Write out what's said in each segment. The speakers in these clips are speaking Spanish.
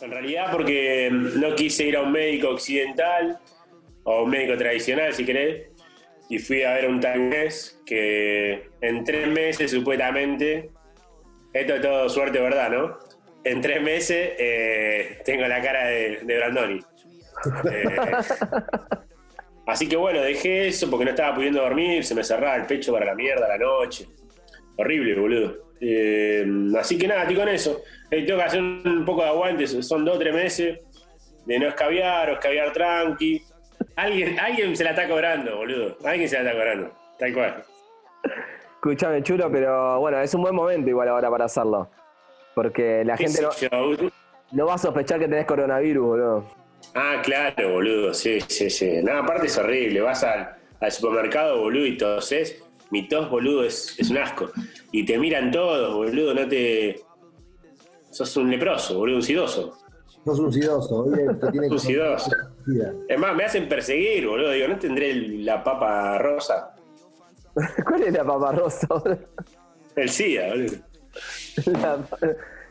En realidad porque no quise ir a un médico occidental o un médico tradicional, si querés, y fui a ver un taiwanés que en tres meses supuestamente, esto es todo suerte, ¿verdad? ¿No? En tres meses eh, tengo la cara de, de Brandoni. Eh, así que bueno, dejé eso porque no estaba pudiendo dormir, se me cerraba el pecho para la mierda la noche. Horrible, boludo. Eh, así que nada, estoy con eso. tengo que hacer un poco de aguante, son dos o tres meses de no escabiar o escabiar tranqui. Alguien, alguien se la está cobrando, boludo. Alguien se la está cobrando. Tal cual. Escúchame, chulo, pero bueno, es un buen momento igual ahora para hacerlo. Porque la gente no, va a sospechar que tenés coronavirus, boludo. Ah, claro, boludo, sí, sí, sí. Nada, aparte es horrible. Vas al, supermercado, boludo, y toses. Mi tos, boludo, es, es un asco. Y te miran todos, boludo, no te. Sos un leproso, boludo, un sidoso. Sos un sidoso, te tiene un sidoso. Es más, me hacen perseguir, boludo. Digo, ¿no tendré la papa rosa? ¿Cuál es la papa rosa, boludo? El SIDA, boludo.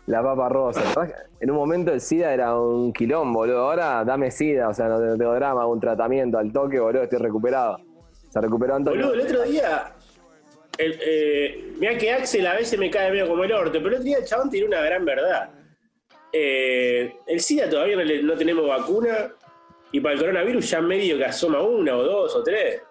La, papa rosa. En un momento el SIDA era un quilombo, boludo. Ahora dame SIDA, o sea, no tengo drama, un tratamiento al toque, boludo, estoy recuperado. Se recuperó Antonio. Boludo, el otro día. El, eh, mira que Axel a veces me cae medio como el orto, pero el otro día el chabón tiene una gran verdad. Eh, el SIDA todavía no, tenemos vacuna y para el coronavirus ya medio que asoma una o dos o tres.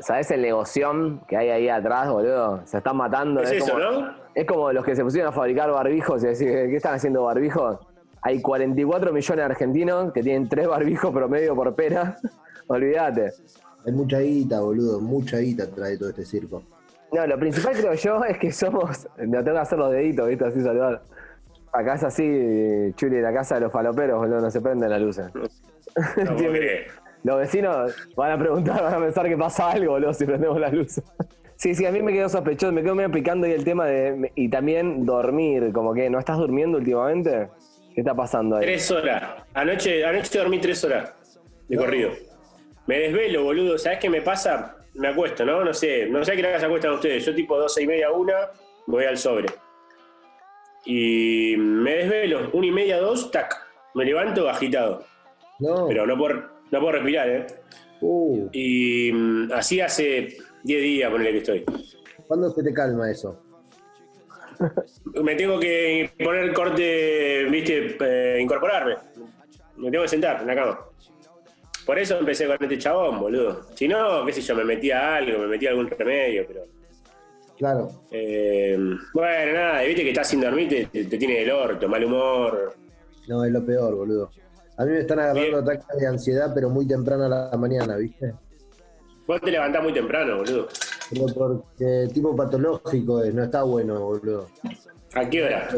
¿Sabes el negoción que hay ahí atrás, boludo? Se están matando. Es, eso, ¿no? Es como los que se pusieron a fabricar barbijos y decir, ¿qué están haciendo barbijos? Hay 44 millones de argentinos que tienen tres barbijos promedio por pera. Olvídate. Hay mucha guita, boludo, mucha guita trae todo este circo. No, lo principal creo yo es que somos. No tengo que hacer los deditos, ¿viste? Así saludar. Acá es así, Chuli, la casa de los faloperos, boludo, no se prenden las luces. No, los vecinos van a preguntar, van a pensar que pasa algo, boludo, si prendemos las luces. Sí, sí, a mí me quedó sospechoso, me quedó medio picando ahí el tema de. Y también dormir, como que, ¿no estás durmiendo últimamente? ¿Qué está pasando ahí? Tres horas. Anoche, anoche dormí tres horas de corrido. Me desvelo, boludo. ¿Sabes qué me pasa? Me acuesto, ¿no? No sé, no sé a qué hora se acuestan ustedes. Yo tipo doce y media, una, voy al sobre. Y me desvelo, una y media, dos, tac. Me levanto agitado. No. Pero no puedo, no puedo respirar, ¿eh? Uh. Y mm, así hace 10 días, ponele que estoy. ¿Cuándo se te calma eso? Me tengo que poner corte, viste, eh, incorporarme. Me tengo que sentar en la cama. Por eso empecé con este chabón, boludo. Si no, qué sé yo, me metía algo, me metía algún remedio, pero Claro. Eh, bueno, nada, viste que estás sin dormir, te, tiene el orto, mal humor. No, es lo peor, boludo. A mí me están agarrando ataques de ansiedad, pero muy temprano a la mañana, ¿viste? Vos te levantás muy temprano, boludo. Pero porque tipo patológico es, no está bueno, boludo. ¿A qué hora?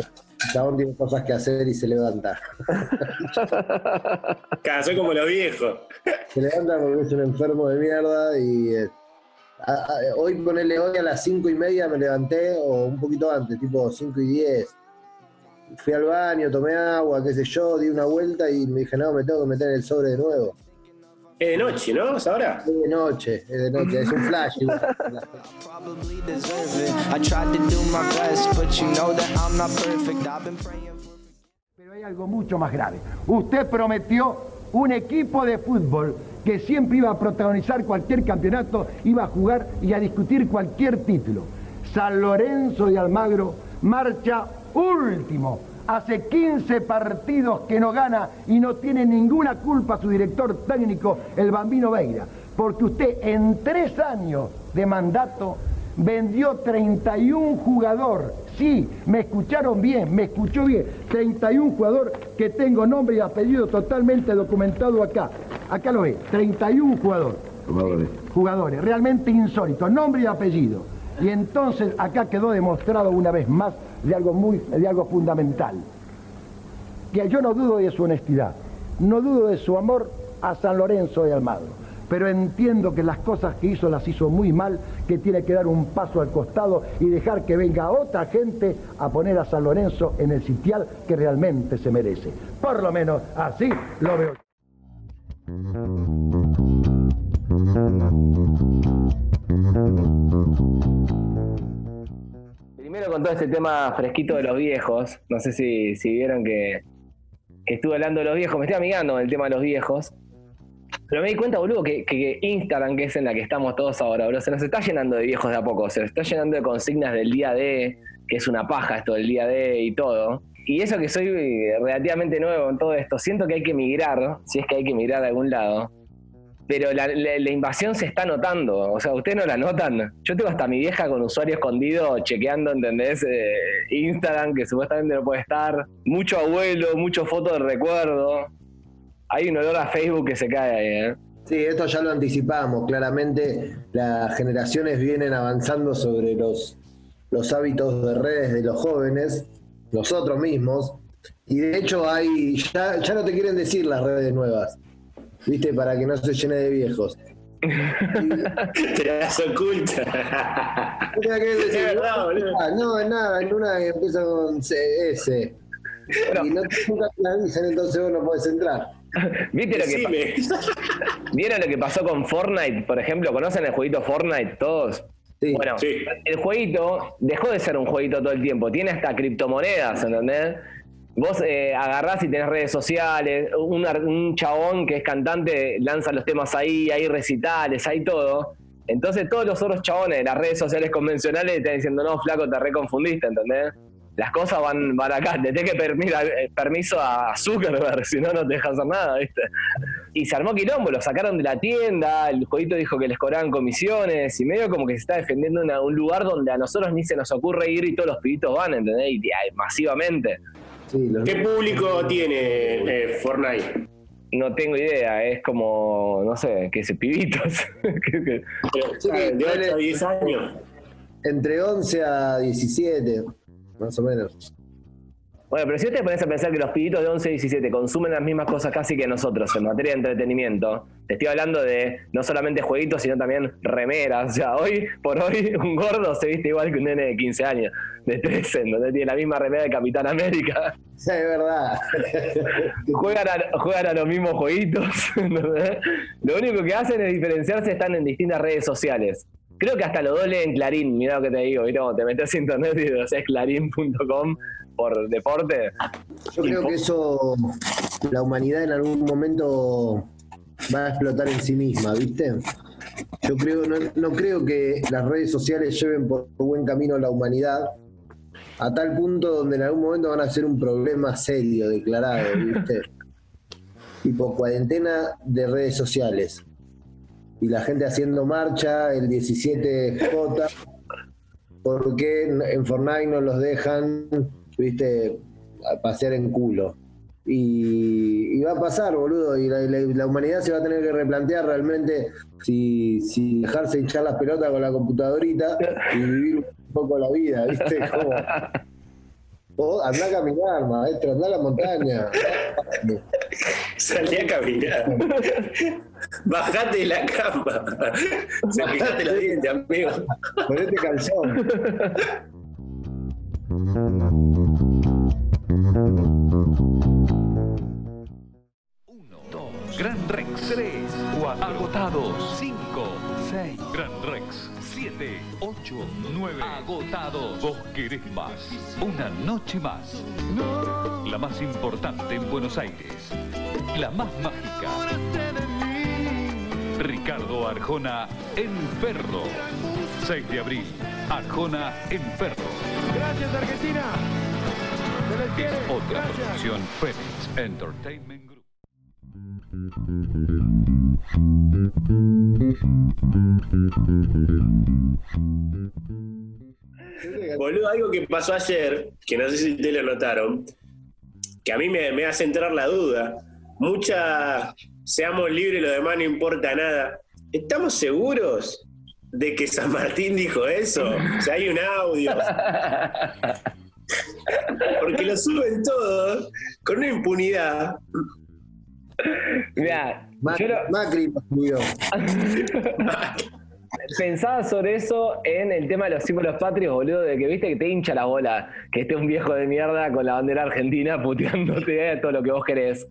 Chabón tiene cosas que hacer y se levanta. Soy como los viejos. Se levanta porque es un enfermo de mierda y eh, hoy ponele hoy a las cinco y media me levanté, o un poquito antes, tipo 5 y 10. Fui al baño, tomé agua, qué sé yo, di una vuelta y me dije, no, me tengo que meter en el sobre de nuevo. Es de noche, ¿no? ¿Es ahora? Es de noche, es de noche, es un flash. Pero hay algo mucho más grave. Usted prometió un equipo de fútbol que siempre iba a protagonizar cualquier campeonato, iba a jugar y a discutir cualquier título. San Lorenzo de Almagro marcha último. Hace 15 partidos que no gana y no tiene ninguna culpa su director técnico, el Bambino Veira. Porque usted en tres años de mandato vendió 31 jugador. Sí, me escucharon bien, me escuchó bien. 31 jugador que tengo nombre y apellido totalmente documentado acá. Acá lo ve, 31 jugadores. Jugadores. Jugadores, realmente insólitos, nombre y apellido. Y entonces acá quedó demostrado una vez más de algo muy, de algo fundamental. Que yo no dudo de su honestidad, no dudo de su amor a San Lorenzo de Almagro pero entiendo que las cosas que hizo las hizo muy mal, que tiene que dar un paso al costado y dejar que venga otra gente a poner a San Lorenzo en el sitial que realmente se merece. Por lo menos así lo veo. Con todo este tema fresquito de los viejos, no sé si, si vieron que, que estuve hablando de los viejos, me estoy amigando con el tema de los viejos. Pero me di cuenta, boludo, que, que Instagram, que es en la que estamos todos ahora, boludo, se nos está llenando de viejos de a poco, se nos está llenando de consignas del día de, que es una paja esto del día de y todo. Y eso que soy relativamente nuevo en todo esto, siento que hay que migrar, si es que hay que migrar de algún lado. Pero la, la- la invasión se está notando, o sea, ustedes no la notan. Yo tengo hasta mi vieja con usuario escondido chequeando, ¿entendés? Eh, Instagram, que supuestamente no puede estar. Mucho abuelo, mucho foto de recuerdo. Hay un olor a Facebook que se cae ahí, ¿eh? Sí, esto ya lo anticipamos. Claramente las generaciones vienen avanzando sobre los, los hábitos de redes de los jóvenes, nosotros mismos. Y de hecho hay, ya, ya no te quieren decir las redes nuevas, ¿viste? Para que no se llene de viejos. Te das oculta. No te decir, Es verdad, boludo. ah, no, es nada, en una que empieza con C- S. Y no, nunca te avisan, entonces vos no podés entrar. ¿Viste lo que. ¿Vieron lo que pasó con Fortnite, por ejemplo? ¿Conocen el jueguito Fortnite todos? Sí. Bueno, Sí. el jueguito dejó de ser un jueguito todo el tiempo, tiene hasta criptomonedas, ¿entendés? Vos eh, agarrás y tenés redes sociales, un, un chabón que es cantante lanza los temas ahí, hay recitales, hay todo. Entonces todos los otros chabones de las redes sociales convencionales están diciendo, no, flaco, te reconfundiste, ¿entendés? Las cosas van, van acá, te tenés que eh, permiso a Zuckerberg, si no, no te dejas hacer nada, ¿viste? Y se armó quilombo, lo sacaron de la tienda, el jueguito dijo que les cobraban comisiones, y medio como que se está defendiendo una- un lugar donde a nosotros ni se nos ocurre ir y todos los pibitos van, ¿entendés? Y, y, masivamente. Sí, los- ¿Qué público tiene eh, Fortnite? No tengo idea, es como, no sé, que se pibitos. Sí, de dale. 8 a 10 años. Entre 11 a 17, más o menos. Bueno, pero si vos te pones a pensar que los pibitos de 11 y 17 consumen las mismas cosas casi que nosotros en materia de entretenimiento, te estoy hablando de no solamente jueguitos, sino también remeras. O sea, hoy por hoy un gordo se viste igual que un nene de 15 años, de 13, donde tiene la misma remera de Capitán América. Es verdad. juegan, a, juegan a los mismos jueguitos. Lo único que hacen es diferenciarse, están en distintas redes sociales. Creo que hasta los dos leen Clarín, mirá lo que te digo. Cuando te metes a internet y lo haces clarín.com por deporte. Yo creo que eso, la humanidad en algún momento va a explotar en sí misma, ¿viste? Yo creo, no, no creo que las redes sociales lleven por buen camino a la humanidad a tal punto donde en algún momento van a ser un problema serio, declarado, ¿viste? tipo cuarentena de redes sociales. Y la gente haciendo marcha el 17J, porque en- en Fortnite no los dejan, viste, a pasear en culo. Y, y va a pasar, boludo, y la, la- la humanidad se va a tener que replantear realmente si, si dejarse hinchar las pelotas con la computadorita y vivir un poco la vida, ¿viste? Como, andá a caminar, maestro, andá a la montaña. Salí a caminar. Bajate de la cama. Cepillate los dientes, amigo. Ponete calzón. Agotados 5, 6, Gran Rex 7, 8, 9, agotados. Vos querés más, una noche más. La más importante en Buenos Aires, la más mágica. Ricardo Arjona en Ferro. 6 de abril, Arjona en Ferro. Gracias, Argentina. Se les quiere. Es otra Gracias. producción Phoenix Entertainment Group. Boludo, algo que pasó ayer, que no sé si ustedes lo notaron, que a mí me, me hace entrar la duda. Mucha, seamos libres, lo demás no importa nada. ¿Estamos seguros de que San Martín dijo eso? O sea, hay un audio. Porque lo suben todos con una impunidad. Yo lo- Macri subió. pensaba sobre eso en el tema de los símbolos patrios, boludo, de que viste que te hincha la bola que esté un viejo de mierda con la bandera argentina puteándote todo lo que vos querés,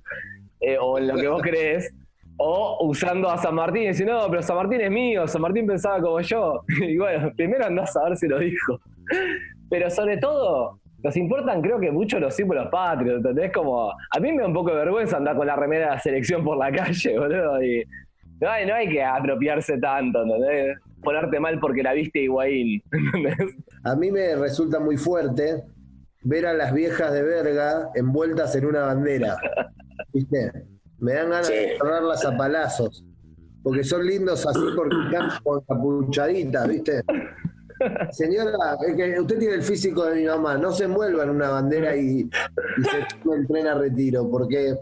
eh, o lo que vos crees, o usando a San Martín y decir, no, pero San Martín es mío, San Martín pensaba como yo. Y bueno, primero andás a ver si lo dijo. pero sobre todo, nos importan creo que mucho los símbolos patrios, ¿entendés? Como, a mí me da un poco de vergüenza andar con la remera de la selección por la calle, boludo, y no hay, no hay que apropiarse tanto, ¿entendés? Ponerte mal porque la viste Higuaín, ¿entendés? A mí me resulta muy fuerte ver a las viejas de verga envueltas en una bandera. ¿Viste? Me dan ganas Sí. de cerrarlas a palazos. Porque son lindos así porque están con capuchaditas, ¿viste? Señora, usted tiene el físico de mi mamá, no se envuelva en una bandera y, se tome el tren a retiro, porque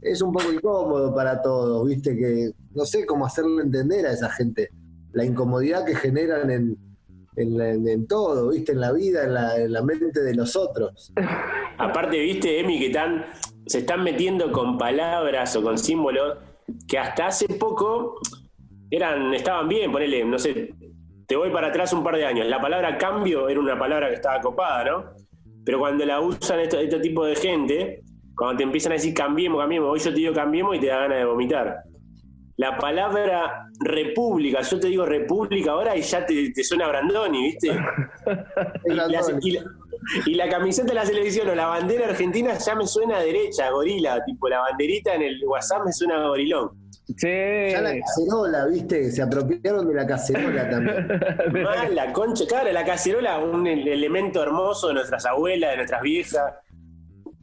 es un poco incómodo para todos, ¿viste? Que no sé cómo hacerle entender a esa gente la incomodidad que generan en, en, todo, ¿viste? En la vida, en la, en la mente de los otros. Aparte, viste, Emi, que se están metiendo con palabras o con símbolos que hasta hace poco eran, estaban bien, ponele, no sé, te voy para atrás un par de años. La palabra cambio era una palabra que estaba copada, ¿no? Pero cuando la usan este tipo de gente, cuando te empiezan a decir cambiemos, cambiemos, hoy yo te digo cambiemos y te da ganas de vomitar. La palabra república, yo te digo república ahora y ya te, te suena Brandoni, ¿viste? Y la, y la- y la camiseta de la selección o la bandera argentina ya me suena a derecha, gorila, tipo la banderita en el WhatsApp me suena a gorilón. Sí. Ya la cacerola, ¿viste? Se apropiaron de la cacerola también. Mal, la concha, claro, la cacerola, un el- elemento hermoso de nuestras abuelas, de nuestras viejas.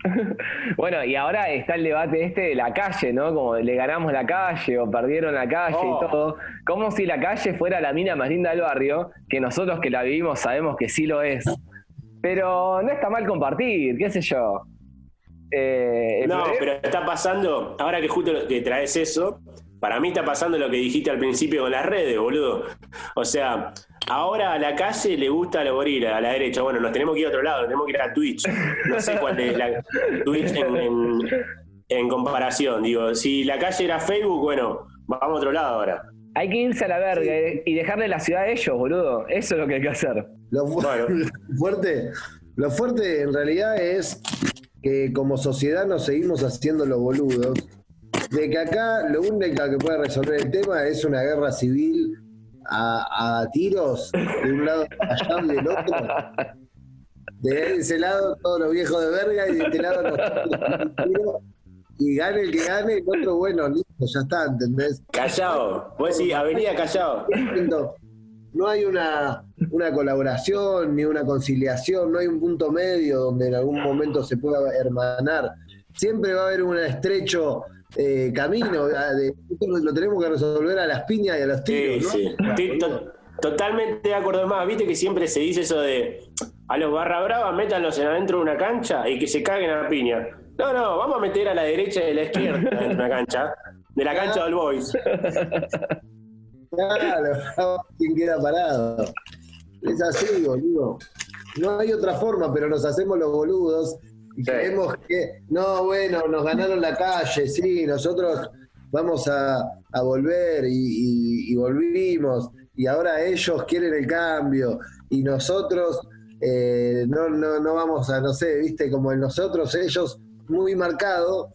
Bueno, y ahora está el debate este de la calle, ¿no? Como le ganamos la calle o perdieron la calle Oh. y todo. Como si la calle fuera la mina más linda del barrio, que nosotros que la vivimos sabemos que sí lo es. Pero no está mal compartir, qué sé yo. Eh, No, problema- pero está pasando, ahora que justo que traes eso, para mí está pasando lo que dijiste al principio con las redes, boludo. O sea, ahora a la calle le gusta a los gorilas, a la derecha. Bueno, nos tenemos que ir a otro lado, nos tenemos que ir a Twitch. No sé cuál es la Twitch en, en- en comparación. Digo, si la calle era Facebook, bueno, vamos a otro lado ahora. Hay que irse a la verga eh, y dejarle la ciudad a ellos, boludo. Eso es lo que hay que hacer. Lo, fu- Bueno. lo fuerte, lo fuerte en realidad es que como sociedad nos seguimos haciendo los boludos, de que acá lo único que puede resolver el tema es una guerra civil a, a tiros de un lado allá y del otro. De ese lado todos los viejos de verga y de este lado tiro, y gane el que gane, el otro bueno, listo, ya está, ¿entendés? Callao, vos decís, Avenida Callao. No hay una, una colaboración ni una conciliación, no hay un punto medio donde en algún momento se pueda hermanar. Siempre va a haber un estrecho eh, camino, ah, de- lo tenemos que resolver a las piñas y a los Sí, tiros. ¿no? sí. To- totalmente de acuerdo más. Viste que siempre se dice eso de a los barra bravas métanlos en adentro de una cancha y que se caguen a la piña. No, no, vamos a meter a la derecha y a la izquierda de una cancha. De la cancha del Boys. Claro, ¿quién queda parado? Es así, boludo. No hay otra forma, pero nos hacemos los boludos y Sí. creemos que, no, bueno, nos ganaron la calle, sí, nosotros vamos a, a volver y, y- y volvimos, y ahora ellos quieren el cambio, y nosotros eh, no, no, no vamos a, no sé, viste, como en nosotros, ellos muy marcado,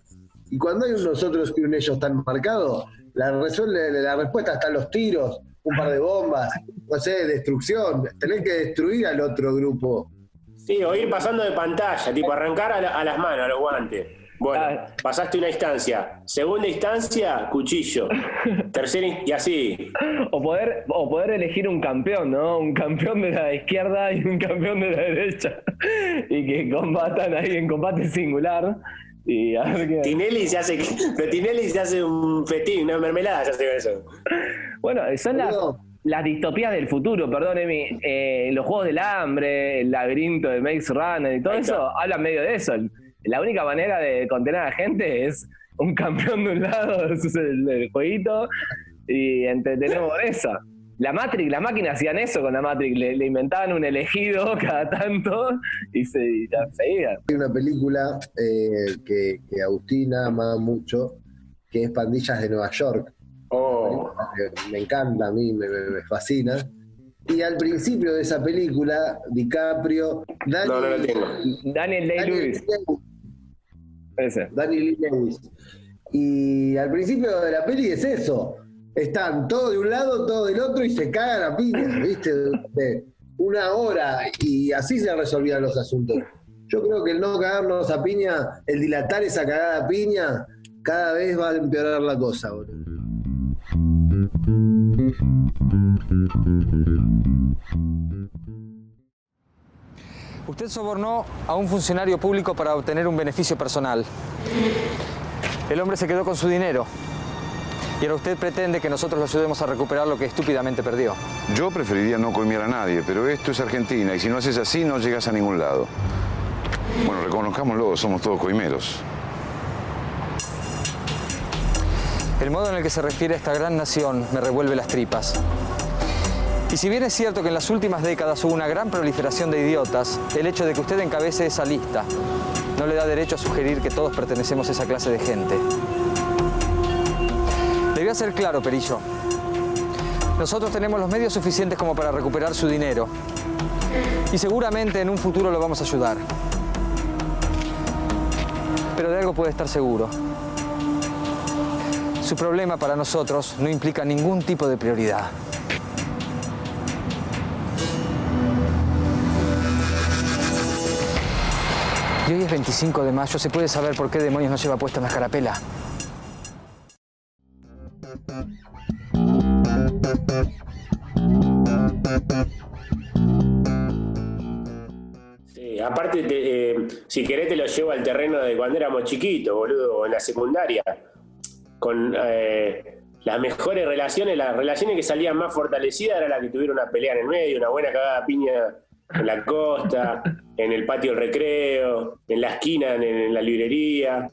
y cuando hay un nosotros y un ellos tan marcado, la, resuelve, la respuesta está en los tiros, un par de bombas, no sé, destrucción, tener que destruir al otro grupo. Sí, o ir pasando de pantalla, tipo arrancar a, la- a las manos, a los guantes. Bueno, Ah. pasaste una instancia. Segunda instancia, cuchillo. Tercera y así. O poder, o poder elegir un campeón, ¿no? Un campeón de la izquierda y un campeón de la derecha. Y que combatan ahí en combate singular. Y. Tinelli se hace, pero Tinelli se hace un festín, una mermelada, se hace eso. Bueno, son las, las distopías del futuro, perdón, Emi. Eh, los juegos del hambre, el laberinto de Maze Runner y todo eso hablan medio de eso. La única manera de contener a la gente es un campeón de un lado versus el, el jueguito y entretenemos eso. La Matrix, las máquinas hacían eso con la Matrix, le, le inventaban un elegido cada tanto y se y seguían. Hay una película eh, que, que Agustina ama mucho, que es Pandillas de Nueva York. Oh, me encanta, a mí me, me- me fascina. Y al principio de esa película, DiCaprio, Dani, no, no lo tengo. Daniel Dani- Day-Lewis, ese. Dani Lee Lewis. Y al principio de la peli es eso. Están todos de un lado, todos del otro y se cagan a piñas, ¿viste? Eh, una hora y así se resolvían los asuntos. Yo creo que el no cagarnos a piña, el dilatar esa cagada piña, cada vez va a empeorar la cosa. Usted sobornó a un funcionario público para obtener un beneficio personal. El hombre se quedó con su dinero. Y ahora usted pretende que nosotros lo ayudemos a recuperar lo que estúpidamente perdió. Yo preferiría no coimear a nadie, pero esto es Argentina y si no haces así no llegas a ningún lado. Bueno, reconozcámoslo, somos todos coimeros. El modo en el que se refiere a esta gran nación me revuelve las tripas. Y si bien es cierto que en las últimas décadas hubo una gran proliferación de idiotas, el hecho de que usted encabece esa lista no le da derecho a sugerir que todos pertenecemos a esa clase de gente. Ser claro, Perillo. Nosotros tenemos los medios suficientes como para recuperar su dinero. Y seguramente en un futuro lo vamos a ayudar. Pero de algo puede estar seguro. Su problema para nosotros no implica ningún tipo de prioridad. Y hoy es 25 de mayo, ¿se puede saber por qué demonios no lleva puesta una escarapela? Aparte, te- eh, si querés te lo llevo al terreno de cuando éramos chiquitos, boludo, en la secundaria. Con eh, las mejores relaciones, las relaciones que salían más fortalecidas era la que tuvieron una pelea en el medio, una buena cagada piña en la costa, en el patio del recreo, en la esquina, en la librería.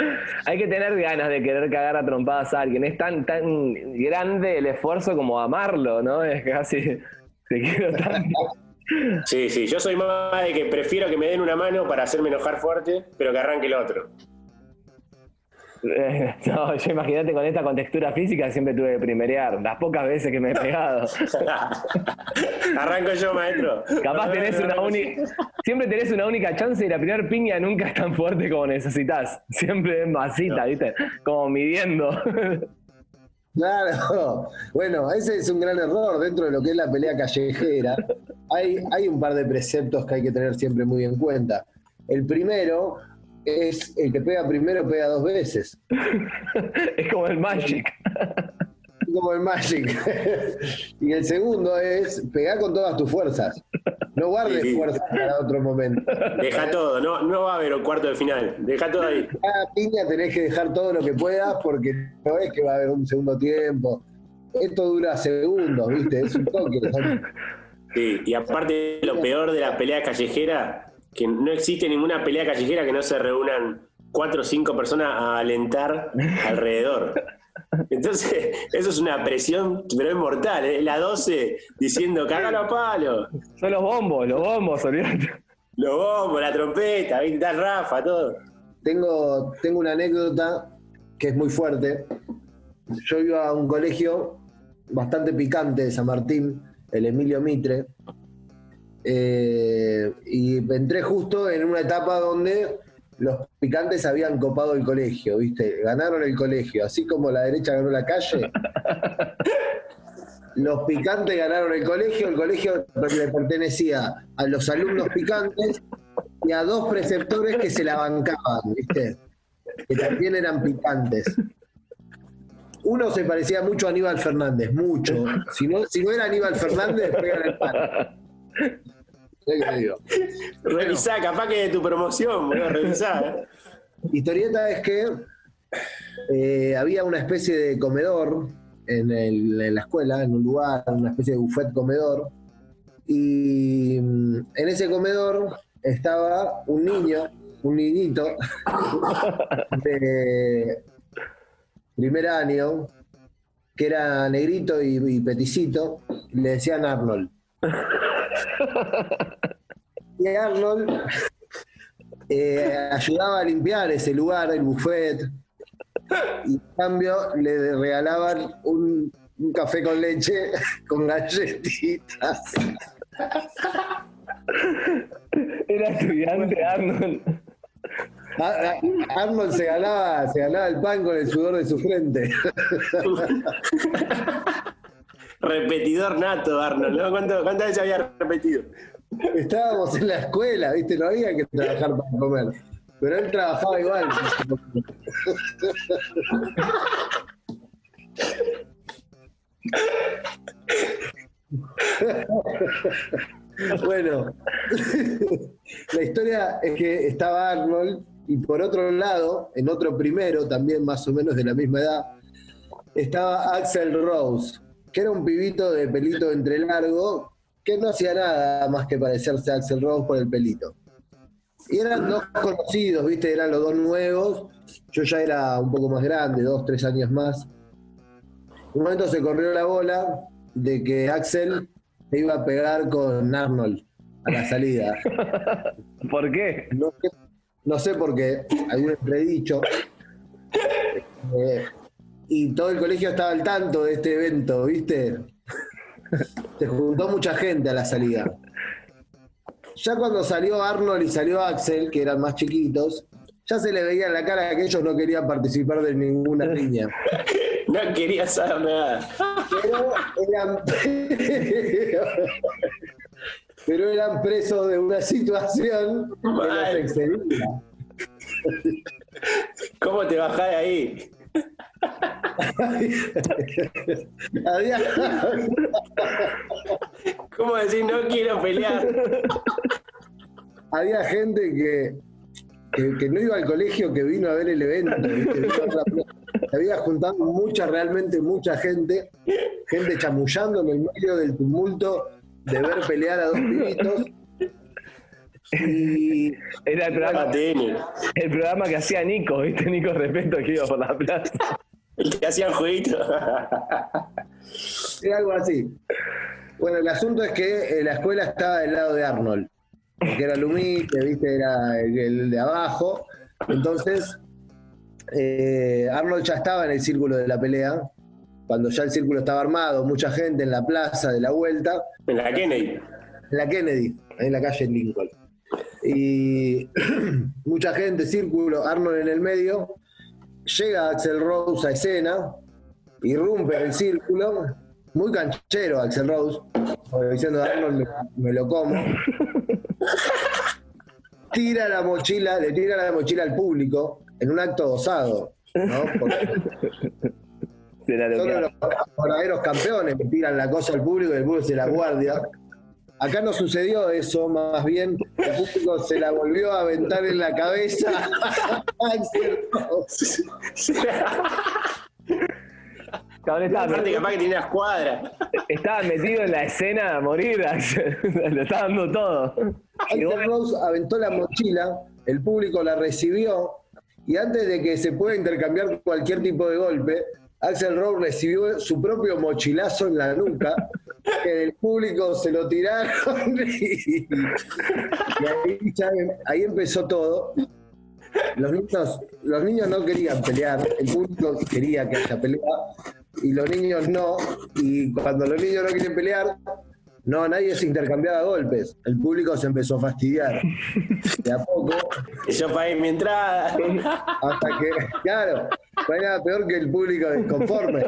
Hay que tener ganas de querer cagar a trompadas a alguien. Es tan, tan grande el esfuerzo como amarlo, ¿no? Es casi. Te quiero tanto. Sí, sí, yo soy más de que prefiero que me den una mano para hacerme enojar fuerte, pero que arranque el otro. No, yo imagínate con esta contextura física siempre tuve que primerear. Las pocas veces que me he pegado. Arranco yo, maestro. Capaz tenés una única. Siempre tenés una única chance y la primera piña nunca es tan fuerte como necesitas. Siempre es masita, ¿viste? Como midiendo. Claro, bueno, ese es un gran error dentro de lo que es la pelea callejera. Hay, hay un par de preceptos que hay que tener siempre muy en cuenta. El primero es el que pega primero pega dos veces, Es como el Magic. como el Magic. y el segundo es pegar con todas tus fuerzas. No guardes Sí, sí. fuerzas para otro momento. Deja todo, no, no va a haber un cuarto de final. Deja todo ahí. Cada piña tenés que dejar todo lo que puedas porque no es que va a haber un segundo tiempo. Esto dura segundos, ¿viste? Es un toque. son- Sí, y aparte lo peor de la pelea callejera, que no existe ninguna pelea callejera que no se reúnan cuatro o cinco personas a alentar alrededor. Entonces, eso es una presión, pero es mortal. ¿eh? La 12 diciendo, cagalo a palo. Son los bombos, los bombos, olvídate. Los bombos, la trompeta, ¿viste? Está Rafa, todo. Tengo, tengo una anécdota que es muy fuerte. Yo iba a un colegio bastante picante de San Martín, el Emilio Mitre, eh, y entré justo en una etapa donde los picantes habían copado el colegio, ¿viste? Ganaron el colegio, así como la derecha ganó la calle. Los picantes ganaron el colegio, el colegio le pertenecía a los alumnos picantes y a dos preceptores que se la bancaban, ¿viste? Que también eran picantes. Uno se parecía mucho a Aníbal Fernández, mucho. Si no, si no era Aníbal Fernández, pegan el palo. Revisá, capaz que de tu promoción, boludo, revisá. ¿eh? Historieta es que eh, había una especie de comedor en, el- en la escuela, en un lugar, una especie de buffet comedor. Y mm, en ese comedor estaba un niño, un niñito de primer año, que era negrito y, y peticito, y le decían Arnold. Y Arnold eh, ayudaba a limpiar ese lugar, el buffet. Y en cambio le regalaban un, un café con leche con galletitas. Era estudiante Arnold. Arnold se ganaba, se ganaba el pan con el sudor de su frente. Repetidor nato, Arnold, ¿no? ¿Cuánto- ¿Cuántas veces había repetido? Estábamos en la escuela, ¿viste? No había que trabajar para comer. Pero él trabajaba igual. Bueno, la historia es que estaba Arnold y por otro lado, en otro primero, también más o menos de la misma edad, estaba Axel Rose, que era un pibito de pelito entrelargo que no hacía nada más que parecerse a Axel Rose por el pelito. Y eran dos conocidos, ¿viste? Eran los dos nuevos. Yo ya era un poco más grande, dos, tres años más. Un momento se corrió la bola de que Axel se iba a pegar con Arnold a la salida. ¿Por qué? No sé, no sé por qué, algún entredicho. Eh, y todo el colegio estaba al tanto de este evento, ¿viste? Se juntó mucha gente a la salida. Ya cuando salió Arnold y salió Axel, que eran más chiquitos, ya se le veía en la cara que ellos no querían participar de ninguna riña. No quería saber nada. Pero eran, pero eran presos de una situación que los excedía. ¿Cómo te bajás de ahí? Había, ¿Cómo decir no quiero pelear? había gente que, que, que no iba al colegio que vino a ver el evento. había juntado mucha, realmente mucha gente, gente chamullando en el medio del tumulto de ver pelear a dos pibitos. Y Era el programa, el programa que hacía Nico, ¿viste? Nico Respeto que iba por la plaza. El que hacían jueguitos. Era algo así. Bueno, el asunto es que eh, la escuela estaba del lado de Arnold, que era el humilde, ¿viste? Era el, el de abajo. Entonces, eh, Arnold ya estaba en el círculo de la pelea, cuando ya el círculo estaba armado, mucha gente en la plaza de la vuelta, En la Kennedy. en la Kennedy, en la calle Lincoln. Y mucha gente, círculo, Arnold en el medio. Llega Axel Rose a escena, irrumpe el círculo, muy canchero Axel Rose, diciendo Arnold me, me lo como. Tira la mochila, le tira la mochila al público en un acto osado, ¿no? Porque lo que- los verdaderos campeones que tiran la cosa al público y el público se la guardia. Acá no sucedió eso, más bien el público se la volvió a aventar en la cabeza. Axel Rose. Cabrón, estaba, Aparte, metido, capaz que tenía escuadra. estaba metido en la escena a morir, Axel. Lo estaba dando todo. Axel Rose aventó la mochila, el público la recibió y antes de que se pueda intercambiar cualquier tipo de golpe, Axel Rose recibió su propio mochilazo en la nuca, que el público se lo tiraron y, y ahí, ya- ahí empezó todo. Los niños, los niños no querían pelear, el público quería que haya pelea y los niños no. Y cuando los niños no quieren pelear, no, nadie se intercambiaba golpes. El público se empezó a fastidiar. De a poco, yo pagué mi entrada. hasta que, claro, no nada peor que el público desconforme.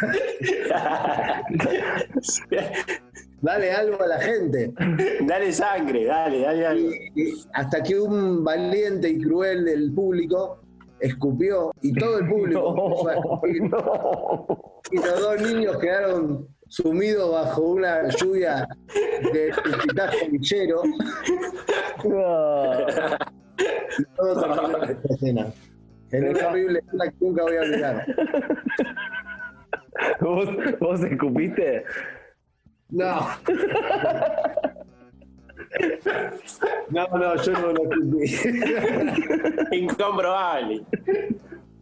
Dale algo a la gente. dale sangre, dale, dale algo. Y- hasta que un valiente y cruel del público escupió y todo el público empezó a escupir. no. y los dos niños quedaron sumidos bajo una lluvia de pitaje lichero. No. Y todo terminó en esta escena. En una horrible escena que nunca voy a olvidar. ¿Vos, ¿Vos escupiste? No. No, no, yo no lo escupí. Incomprobable.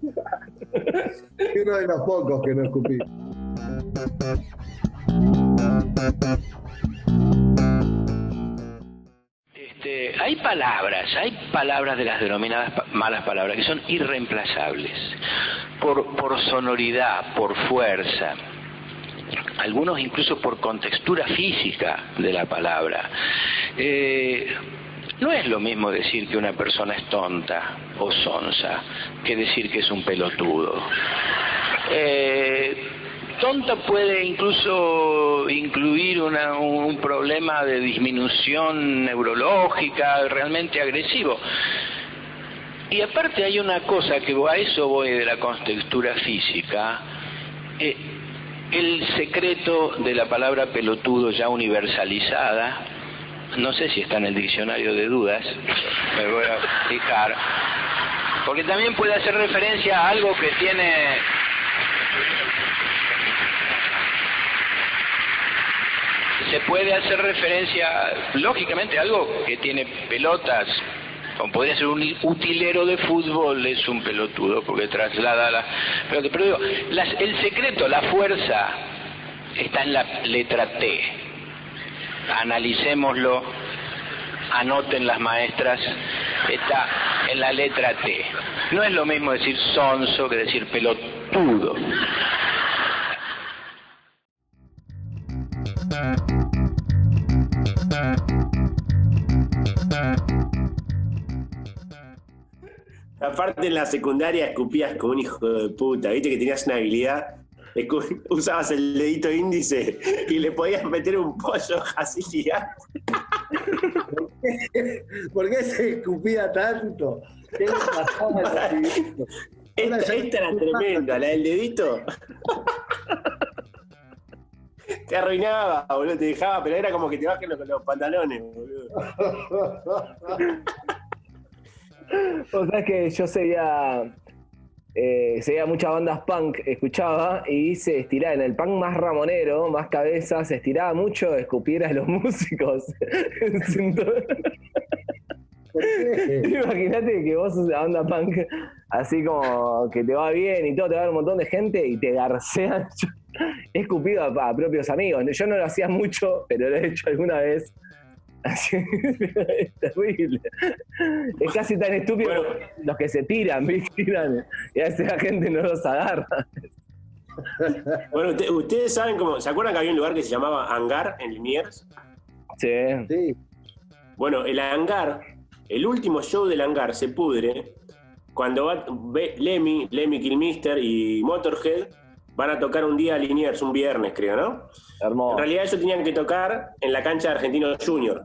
Uno de los pocos que no escupí. Este, hay palabras, hay palabras de las denominadas pa- malas palabras que son irreemplazables por, por sonoridad, por fuerza, algunos incluso por contextura física de la palabra. Eh, no es lo mismo decir que una persona es tonta o sonsa que decir que es un pelotudo. Eh, tonta puede incluso incluir una- un problema de disminución neurológica realmente agresivo. Y aparte hay una cosa que a eso voy de la contextura física. eh, el secreto de la palabra pelotudo ya universalizada, no sé si está en el diccionario de dudas, me voy a fijar, porque también puede hacer referencia a algo que tiene se puede hacer referencia, lógicamente, a algo que tiene pelotas, podría ser un utilero de fútbol, es un pelotudo, porque traslada la pelota. Pero digo, el secreto, la fuerza, está en la letra T. Analicémoslo, anoten las maestras, está en la letra T. No es lo mismo decir sonso que decir pelotudo. Aparte en la secundaria escupías como un hijo de puta, viste que tenías una habilidad, usabas el dedito índice y le podías meter un pollo así gigante. ¿Por qué se escupía tanto? ¿Qué le pasaba al recibimiento? Esta, esta era tremenda, la del dedito. Te arruinaba, boludo, te dejaba, pero era como que te bajen los, los pantalones, boludo. O sea, que yo seguía, eh, seguía muchas bandas punk, escuchaba y se estiraba en el punk más ramonero, más cabeza, se estiraba mucho escupir a los músicos. Imagínate que vos sos una banda punk así como que te va bien y todo, te va a ver un montón de gente y te garcean. Yo he escupido a, a propios amigos. Yo no lo hacía mucho, pero lo he hecho alguna vez. Así- es terrible. Es casi tan estúpido Bueno. como los que se tiran, ¿viste? Tiran, y a veces la gente no los agarra. Bueno, usted- ustedes saben cómo, ¿se acuerdan que había un lugar que se llamaba Hangar en Liniers? Sí. Sí. Bueno, el hangar, el último show del hangar se pudre cuando va, ve- Lemmy, Lemmy Kilmister y Motorhead van a tocar un día a Liniers, un viernes creo, ¿no? En Hermoso. realidad ellos tenían que tocar en la cancha de Argentino Junior.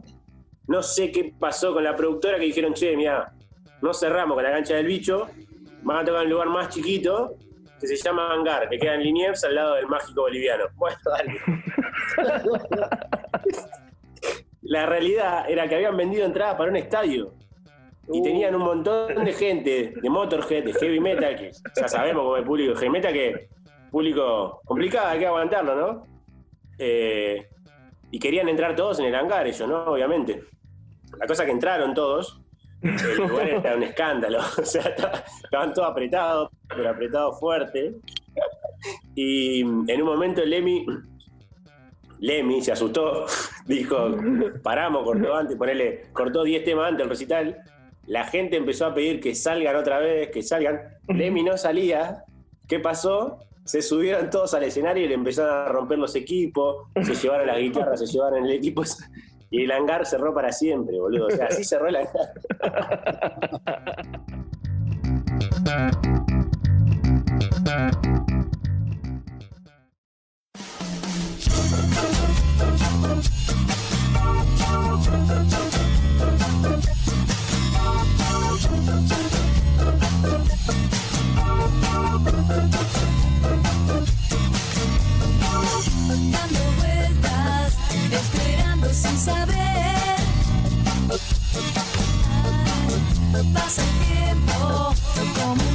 No sé qué pasó con la productora que dijeron, che, mira, no cerramos con la cancha del bicho, van a tocar en un lugar más chiquito que se llama Hangar, que queda en Liniers al lado del mágico boliviano. Bueno, dale. La realidad era que habían vendido entradas para un estadio y tenían un montón de gente de Motorhead, de Heavy Metal, que ya sabemos cómo es el público de Heavy Metal, que público complicado, hay que aguantarlo, ¿no? Eh, y querían entrar todos en el hangar, ellos, ¿no? Obviamente. La cosa que entraron todos, el era un escándalo, o sea, estaba- estaban todos apretados, pero apretados fuerte. Y en un momento Lemmy, Lemmy se asustó, dijo, paramos, cortó antes, ponele, cortó 10 temas antes del recital. La gente empezó a pedir que salgan otra vez, que salgan. Lemmy no salía. ¿Qué pasó? Se subieron todos al escenario y le empezaron a romper los equipos, se llevaron las guitarras, se llevaron el equipo y el hangar cerró para siempre, boludo. O sea, así cerró el hangar. Pasa el tiempo como